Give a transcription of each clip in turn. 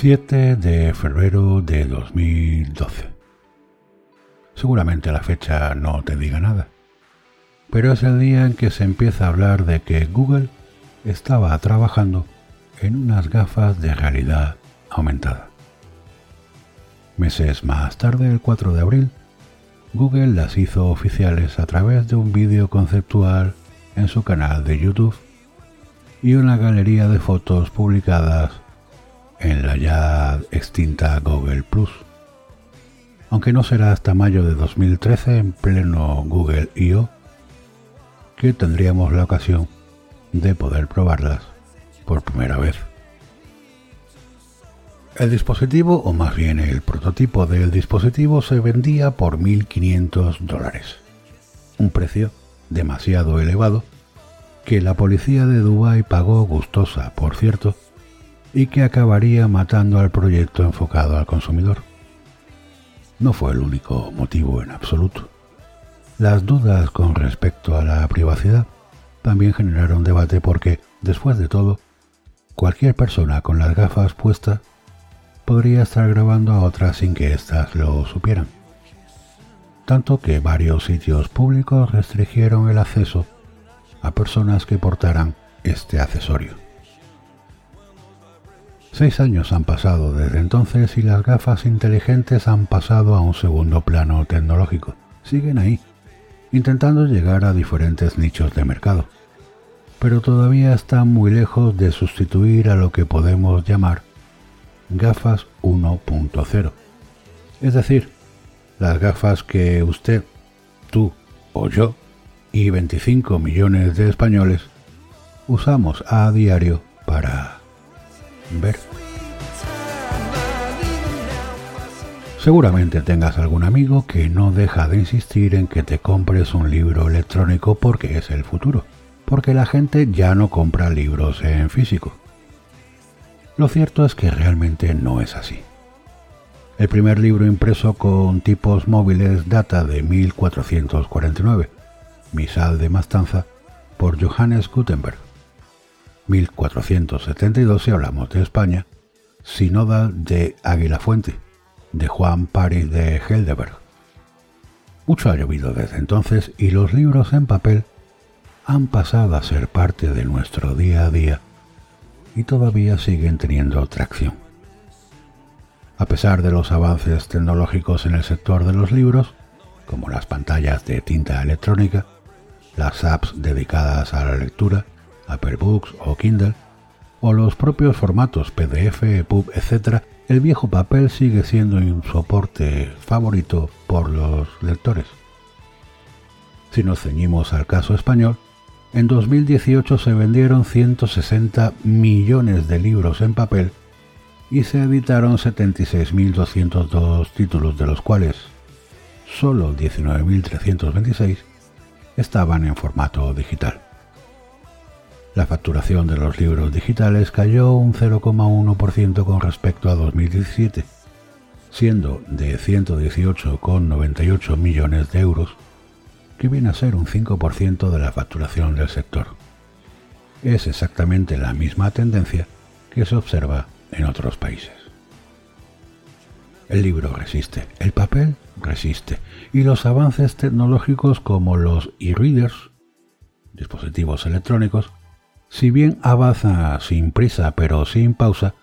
7 de febrero de 2012. Seguramente la fecha no te diga nada, pero es el día en que se empieza a hablar de que Google estaba trabajando en unas gafas de realidad aumentada. Meses más tarde, el 4 de abril, Google las hizo oficiales a través de un vídeo conceptual en su canal de YouTube y una galería de fotos publicadas en la ya extinta Google Plus. Aunque no será hasta mayo de 2013, en pleno Google I.O., que tendríamos la ocasión de poder probarlas por primera vez. El dispositivo, o más bien el prototipo del dispositivo, se vendía por 1.500 dólares. Un precio demasiado elevado que la policía de Dubái pagó gustosa, por cierto, y que acabaría matando al proyecto enfocado al consumidor. No fue el único motivo en absoluto. Las dudas con respecto a la privacidad también generaron debate porque, después de todo, cualquier persona con las gafas puestas podría estar grabando a otras sin que éstas lo supieran. Tanto que varios sitios públicos restringieron el acceso a personas que portaran este accesorio. Seis años han pasado desde entonces y las gafas inteligentes han pasado a un segundo plano tecnológico. Siguen ahí, intentando llegar a diferentes nichos de mercado, pero todavía están muy lejos de sustituir a lo que podemos llamar gafas 1.0. Es decir, las gafas que usted, tú o yo y 25 millones de españoles usamos a diario para Seguramente tengas algún amigo que no deja de insistir en que te compres un libro electrónico porque es el futuro, porque la gente ya no compra libros en físico. Lo cierto es que realmente no es así. El primer libro impreso con tipos móviles data de 1449, Misal de Mastanza, por Johannes Gutenberg. 1472 si hablamos de España, Sinodal de Águila Fuente, de Juan Paris de Heldeberg. Mucho ha llovido desde entonces y los libros en papel han pasado a ser parte de nuestro día a día y todavía siguen teniendo tracción. A pesar de los avances tecnológicos en el sector de los libros, como las pantallas de tinta electrónica, las apps dedicadas a la lectura, Apple Books o Kindle, o los propios formatos PDF, EPUB, etc., el viejo papel sigue siendo un soporte favorito por los lectores. Si nos ceñimos al caso español, en 2018 se vendieron 160 millones de libros en papel y se editaron 76.202 títulos, de los cuales solo 19.326 estaban en formato digital. La facturación de los libros digitales cayó un 0,1% con respecto a 2017, siendo de 118,98 millones de euros que viene a ser un 5% de la facturación del sector. Es exactamente la misma tendencia que se observa en otros países. El libro resiste, el papel resiste, y los avances tecnológicos como los e-readers, dispositivos electrónicos, si bien avanzan sin prisa pero sin pausa,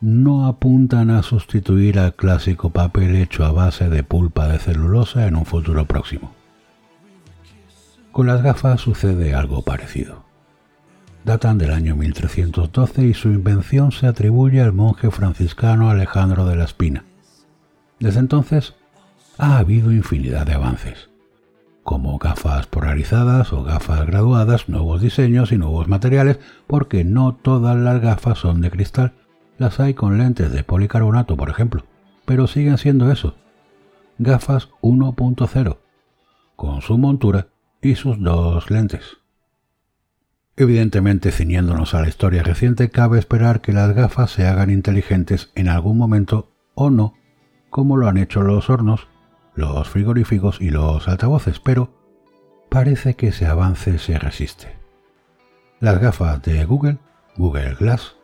no apuntan a sustituir al clásico papel hecho a base de pulpa de celulosa en un futuro próximo. Con las gafas sucede algo parecido. Datan del año 1312 y su invención se atribuye al monje franciscano Alejandro de la Espina. Desde entonces ha habido infinidad de avances, como gafas polarizadas o gafas graduadas, nuevos diseños y nuevos materiales, porque no todas las gafas son de cristal, las hay con lentes de policarbonato, por ejemplo, pero siguen siendo eso, gafas 1.0, con su montura y sus dos lentes. Evidentemente, ciñéndonos a la historia reciente, cabe esperar que las gafas se hagan inteligentes en algún momento o no, como lo han hecho los hornos, los frigoríficos y los altavoces, pero parece que ese avance se resiste. Las gafas de Google, Google Glass,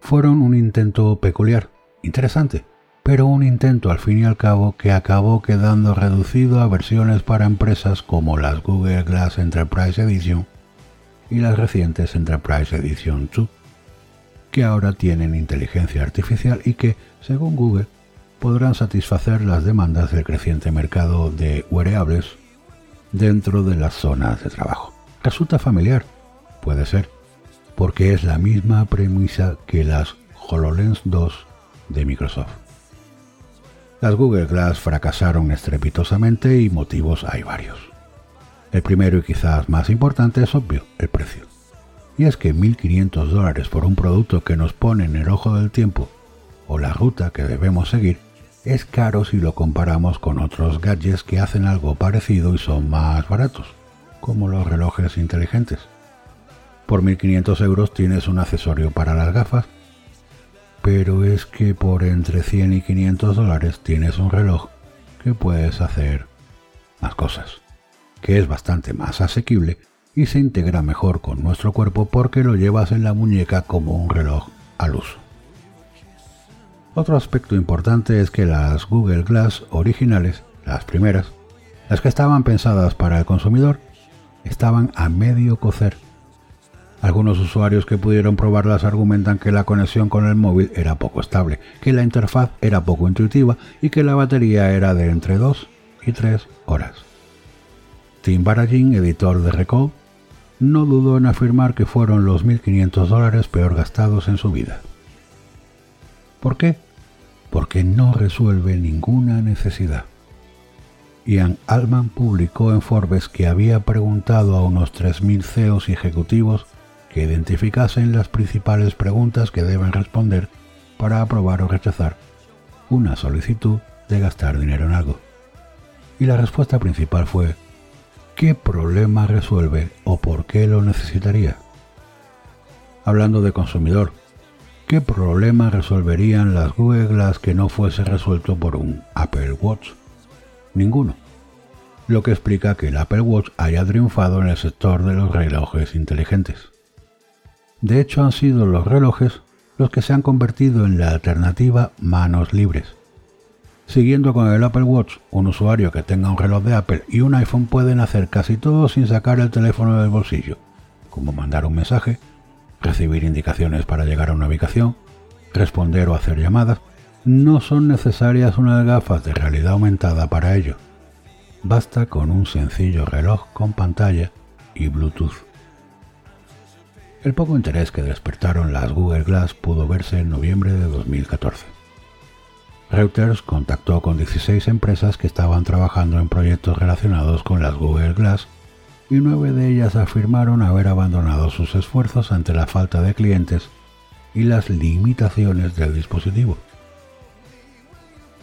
fueron un intento peculiar, Interesante, pero un intento al fin y al cabo que acabó quedando reducido a versiones para empresas como las Google Glass Enterprise Edition y las recientes Enterprise Edition 2, que ahora tienen inteligencia artificial y que, según Google, podrán satisfacer las demandas del creciente mercado de wearables dentro de las zonas de trabajo. ¿Resulta familiar? Puede ser, porque es la misma premisa que las HoloLens 2 de Microsoft. Las Google Glass fracasaron estrepitosamente y motivos hay varios. El primero y quizás más importante es obvio, el precio. Y es que 1.500 dólares por un producto que nos pone en el ojo del tiempo o la ruta que debemos seguir es caro si lo comparamos con otros gadgets que hacen algo parecido y son más baratos, como los relojes inteligentes. Por 1.500 euros tienes un accesorio para las gafas, pero es que por entre 100 y 500 dólares tienes un reloj que puedes hacer más cosas, que es bastante más asequible y se integra mejor con nuestro cuerpo porque lo llevas en la muñeca como un reloj al uso. Otro aspecto importante es que las Google Glass originales, las primeras, las que estaban pensadas para el consumidor, estaban a medio cocer. Algunos usuarios que pudieron probarlas argumentan que la conexión con el móvil era poco estable, que la interfaz era poco intuitiva y que la batería era de entre 2 y 3 horas. Tim Baragin, editor de Recall, no dudó en afirmar que fueron los 1.500 dólares peor gastados en su vida. ¿Por qué? porque no resuelve ninguna necesidad. Ian Altman publicó en Forbes que había preguntado a unos 3.000 CEOs y ejecutivos que identificasen las principales preguntas que deben responder para aprobar o rechazar una solicitud de gastar dinero en algo. Y la respuesta principal fue, ¿qué problema resuelve o por qué lo necesitaría? Hablando de consumidor, ¿Qué problema resolverían las Glass que no fuese resuelto por un Apple Watch? Ninguno. Lo que explica que el Apple Watch haya triunfado en el sector de los relojes inteligentes. De hecho, han sido los relojes los que se han convertido en la alternativa manos libres. Siguiendo con el Apple Watch, un usuario que tenga un reloj de Apple y un iPhone pueden hacer casi todo sin sacar el teléfono del bolsillo, como mandar un mensaje, recibir indicaciones para llegar a una ubicación, responder o hacer llamadas, no son necesarias unas gafas de realidad aumentada para ello. Basta con un sencillo reloj con pantalla y Bluetooth. El poco interés que despertaron las Google Glass pudo verse en noviembre de 2014. Reuters contactó con 16 empresas que estaban trabajando en proyectos relacionados con las Google Glass y nueve de ellas afirmaron haber abandonado sus esfuerzos ante la falta de clientes y las limitaciones del dispositivo.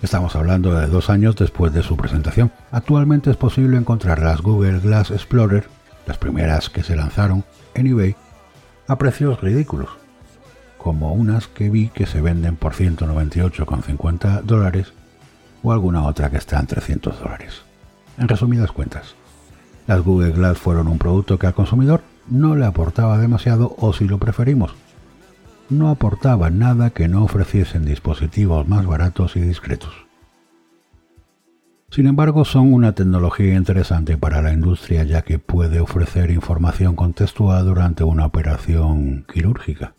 Estamos hablando de dos años después de su presentación. Actualmente es posible encontrar las Google Glass Explorer, las primeras que se lanzaron en eBay, a precios ridículos, como unas que vi que se venden por 198,50 dólares o alguna otra que está en 300 dólares. En resumidas cuentas, las Google Glass fueron un producto que al consumidor no le aportaba demasiado o si lo preferimos, no aportaba nada que no ofreciesen dispositivos más baratos y discretos. Sin embargo, son una tecnología interesante para la industria ya que puede ofrecer información contextual durante una operación quirúrgica,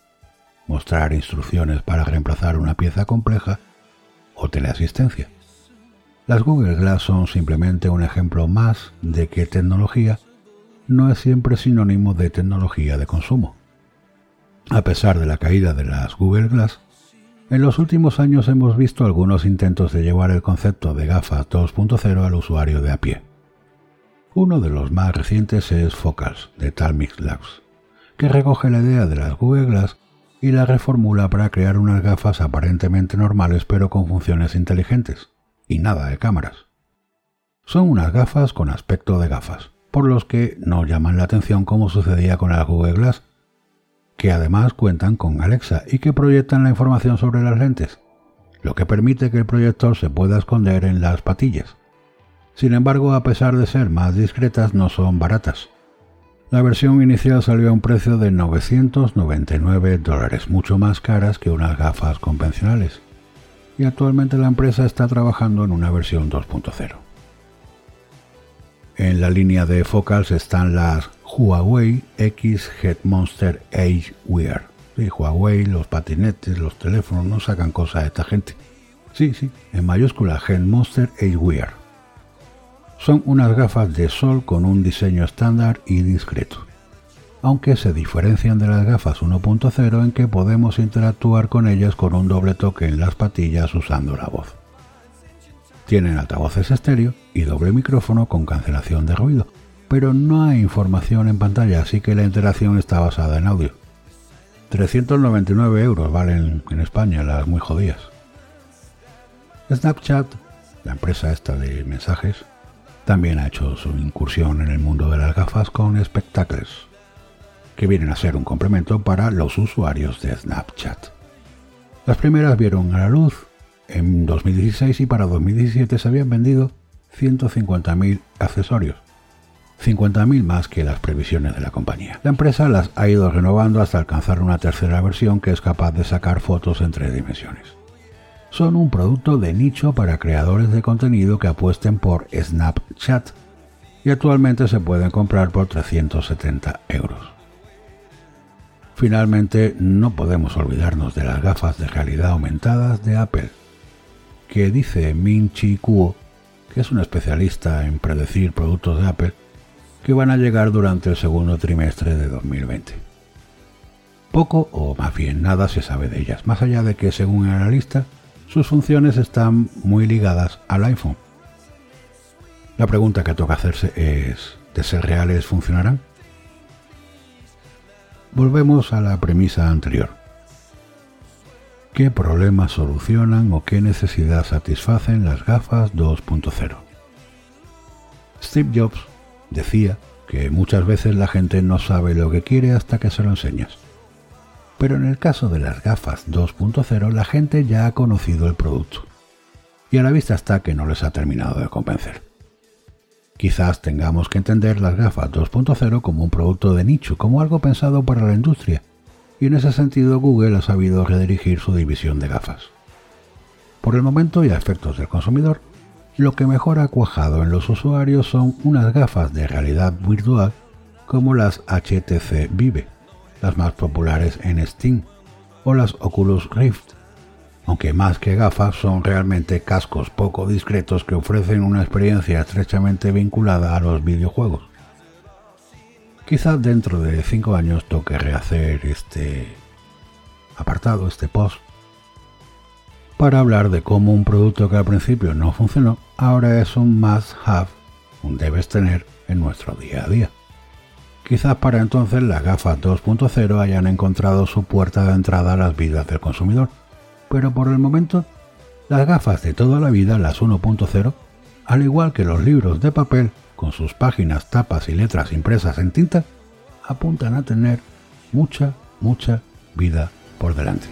mostrar instrucciones para reemplazar una pieza compleja o teleasistencia. Las Google Glass son simplemente un ejemplo más de que tecnología no es siempre sinónimo de tecnología de consumo. A pesar de la caída de las Google Glass, en los últimos años hemos visto algunos intentos de llevar el concepto de gafas 2.0 al usuario de a pie. Uno de los más recientes es Focals, de Talmix Labs, que recoge la idea de las Google Glass y la reformula para crear unas gafas aparentemente normales pero con funciones inteligentes y nada de cámaras. Son unas gafas con aspecto de gafas, por los que no llaman la atención como sucedía con el Google Glass, que además cuentan con Alexa y que proyectan la información sobre las lentes, lo que permite que el proyector se pueda esconder en las patillas. Sin embargo, a pesar de ser más discretas, no son baratas. La versión inicial salió a un precio de 999 dólares, mucho más caras que unas gafas convencionales y actualmente la empresa está trabajando en una versión 2.0. En la línea de focals están las Huawei X Headmonster Age Wear. Sí, Huawei, los patinetes, los teléfonos no sacan cosas a esta gente. Sí, sí, en mayúscula Headmonster Age Wear. Son unas gafas de sol con un diseño estándar y discreto aunque se diferencian de las gafas 1.0 en que podemos interactuar con ellas con un doble toque en las patillas usando la voz. Tienen altavoces estéreo y doble micrófono con cancelación de ruido, pero no hay información en pantalla, así que la interacción está basada en audio. 399 euros valen en España las muy jodidas. Snapchat, la empresa esta de mensajes, también ha hecho su incursión en el mundo de las gafas con espectáculos que vienen a ser un complemento para los usuarios de Snapchat. Las primeras vieron a la luz en 2016 y para 2017 se habían vendido 150.000 accesorios, 50.000 más que las previsiones de la compañía. La empresa las ha ido renovando hasta alcanzar una tercera versión que es capaz de sacar fotos en tres dimensiones. Son un producto de nicho para creadores de contenido que apuesten por Snapchat y actualmente se pueden comprar por 370 euros. Finalmente, no podemos olvidarnos de las gafas de realidad aumentadas de Apple, que dice Min Chi Kuo, que es un especialista en predecir productos de Apple, que van a llegar durante el segundo trimestre de 2020. Poco o más bien nada se sabe de ellas, más allá de que, según el analista, sus funciones están muy ligadas al iPhone. La pregunta que toca hacerse es, ¿de ser reales funcionarán? Volvemos a la premisa anterior. ¿Qué problemas solucionan o qué necesidad satisfacen las gafas 2.0? Steve Jobs decía que muchas veces la gente no sabe lo que quiere hasta que se lo enseñas. Pero en el caso de las gafas 2.0 la gente ya ha conocido el producto. Y a la vista está que no les ha terminado de convencer. Quizás tengamos que entender las gafas 2.0 como un producto de nicho, como algo pensado para la industria, y en ese sentido Google ha sabido redirigir su división de gafas. Por el momento y a efectos del consumidor, lo que mejor ha cuajado en los usuarios son unas gafas de realidad virtual como las HTC Vive, las más populares en Steam, o las Oculus Rift, aunque más que gafas son realmente cascos poco discretos que ofrecen una experiencia estrechamente vinculada a los videojuegos. Quizás dentro de 5 años toque rehacer este apartado, este post, para hablar de cómo un producto que al principio no funcionó, ahora es un must-have, un debes tener en nuestro día a día. Quizás para entonces las gafas 2.0 hayan encontrado su puerta de entrada a las vidas del consumidor pero por el momento, las gafas de toda la vida, las 1.0, al igual que los libros de papel, con sus páginas, tapas y letras impresas en tinta, apuntan a tener mucha, mucha vida por delante.